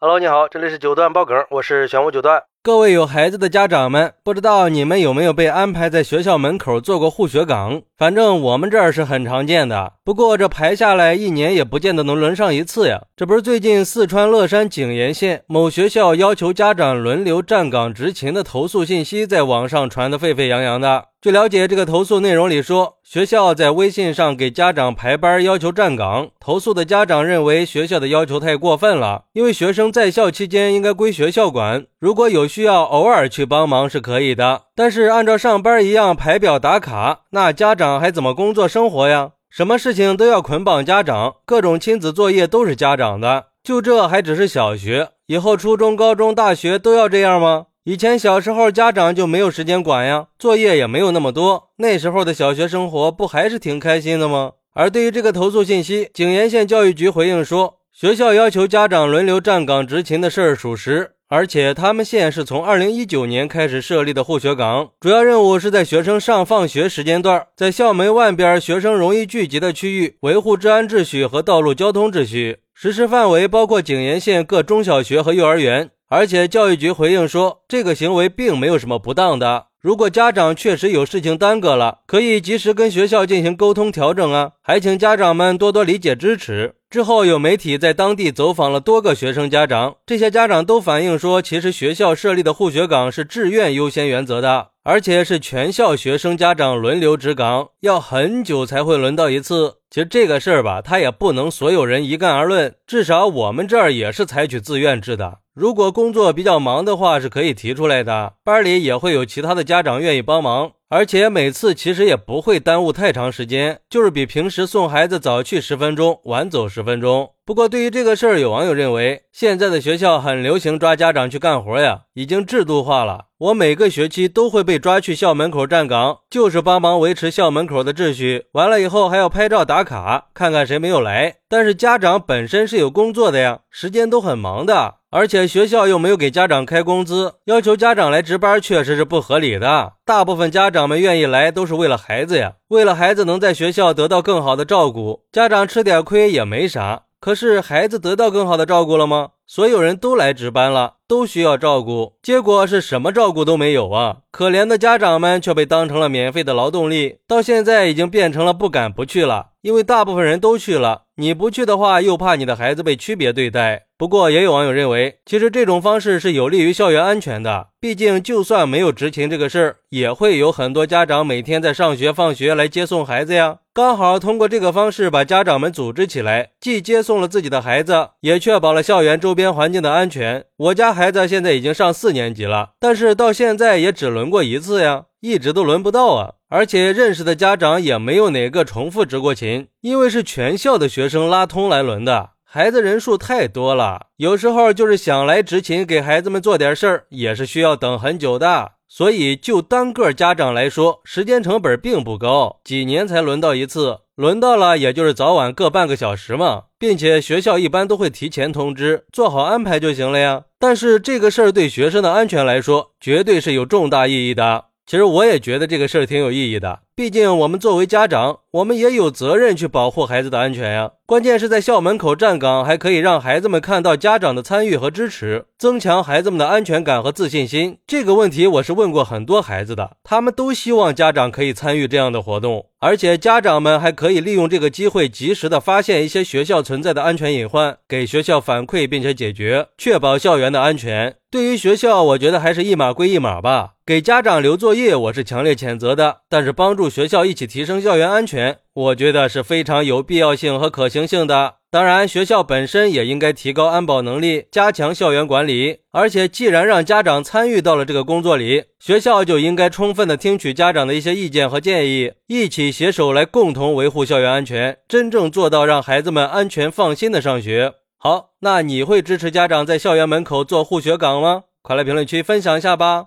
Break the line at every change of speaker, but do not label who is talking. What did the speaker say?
Hello，你好，这里是九段爆梗，我是玄武九段。
各位有孩子的家长们，不知道你们有没有被安排在学校门口做过护学岗？反正我们这儿是很常见的。不过这排下来一年也不见得能轮上一次呀。这不是最近四川乐山景延县某学校要求家长轮流站岗执勤的投诉信息在网上传得沸沸扬扬的。据了解，这个投诉内容里说，学校在微信上给家长排班要求站岗，投诉的家长认为学校的要求太过分了，因为学生在校期间应该归学校管，如果有需。要偶尔去帮忙是可以的，但是按照上班一样排表打卡，那家长还怎么工作生活呀？什么事情都要捆绑家长，各种亲子作业都是家长的，就这还只是小学，以后初中、高中、大学都要这样吗？以前小时候家长就没有时间管呀，作业也没有那么多，那时候的小学生活不还是挺开心的吗？而对于这个投诉信息，景延县教育局回应说，学校要求家长轮流站岗执勤的事儿属实。而且他们县是从二零一九年开始设立的护学岗，主要任务是在学生上放学时间段，在校门外边学生容易聚集的区域维护治安秩序和道路交通秩序。实施范围包括景延县各中小学和幼儿园。而且教育局回应说，这个行为并没有什么不当的。如果家长确实有事情耽搁了，可以及时跟学校进行沟通调整啊。还请家长们多多理解支持。之后有媒体在当地走访了多个学生家长，这些家长都反映说，其实学校设立的护学岗是志愿优先原则的，而且是全校学生家长轮流值岗，要很久才会轮到一次。其实这个事儿吧，他也不能所有人一概而论，至少我们这儿也是采取自愿制的。如果工作比较忙的话，是可以提出来的，班里也会有其他的家长愿意帮忙。而且每次其实也不会耽误太长时间，就是比平时送孩子早去十分钟，晚走十分钟。不过对于这个事儿，有网友认为现在的学校很流行抓家长去干活呀，已经制度化了。我每个学期都会被抓去校门口站岗，就是帮忙维持校门口的秩序。完了以后还要拍照打卡，看看谁没有来。但是家长本身是有工作的呀，时间都很忙的。而且学校又没有给家长开工资，要求家长来值班确实是不合理的。大部分家长们愿意来都是为了孩子呀，为了孩子能在学校得到更好的照顾，家长吃点亏也没啥。可是孩子得到更好的照顾了吗？所有人都来值班了，都需要照顾，结果是什么照顾都没有啊！可怜的家长们却被当成了免费的劳动力，到现在已经变成了不敢不去了，因为大部分人都去了，你不去的话，又怕你的孩子被区别对待。不过，也有网友认为，其实这种方式是有利于校园安全的。毕竟，就算没有执勤这个事儿，也会有很多家长每天在上学放学来接送孩子呀。刚好通过这个方式把家长们组织起来，既接送了自己的孩子，也确保了校园周边环境的安全。我家孩子现在已经上四年级了，但是到现在也只轮过一次呀，一直都轮不到啊。而且认识的家长也没有哪个重复执过勤，因为是全校的学生拉通来轮的。孩子人数太多了，有时候就是想来执勤给孩子们做点事儿，也是需要等很久的。所以就单个家长来说，时间成本并不高，几年才轮到一次，轮到了也就是早晚各半个小时嘛，并且学校一般都会提前通知，做好安排就行了呀。但是这个事儿对学生的安全来说，绝对是有重大意义的。其实我也觉得这个事儿挺有意义的，毕竟我们作为家长，我们也有责任去保护孩子的安全呀。关键是在校门口站岗，还可以让孩子们看到家长的参与和支持，增强孩子们的安全感和自信心。这个问题我是问过很多孩子的，他们都希望家长可以参与这样的活动，而且家长们还可以利用这个机会，及时的发现一些学校存在的安全隐患，给学校反馈并且解决，确保校园的安全。对于学校，我觉得还是一码归一码吧。给家长留作业，我是强烈谴责的。但是帮助学校一起提升校园安全，我觉得是非常有必要性和可行性的。当然，学校本身也应该提高安保能力，加强校园管理。而且，既然让家长参与到了这个工作里，学校就应该充分的听取家长的一些意见和建议，一起携手来共同维护校园安全，真正做到让孩子们安全放心的上学。好，那你会支持家长在校园门口做护学岗吗？快来评论区分享一下吧！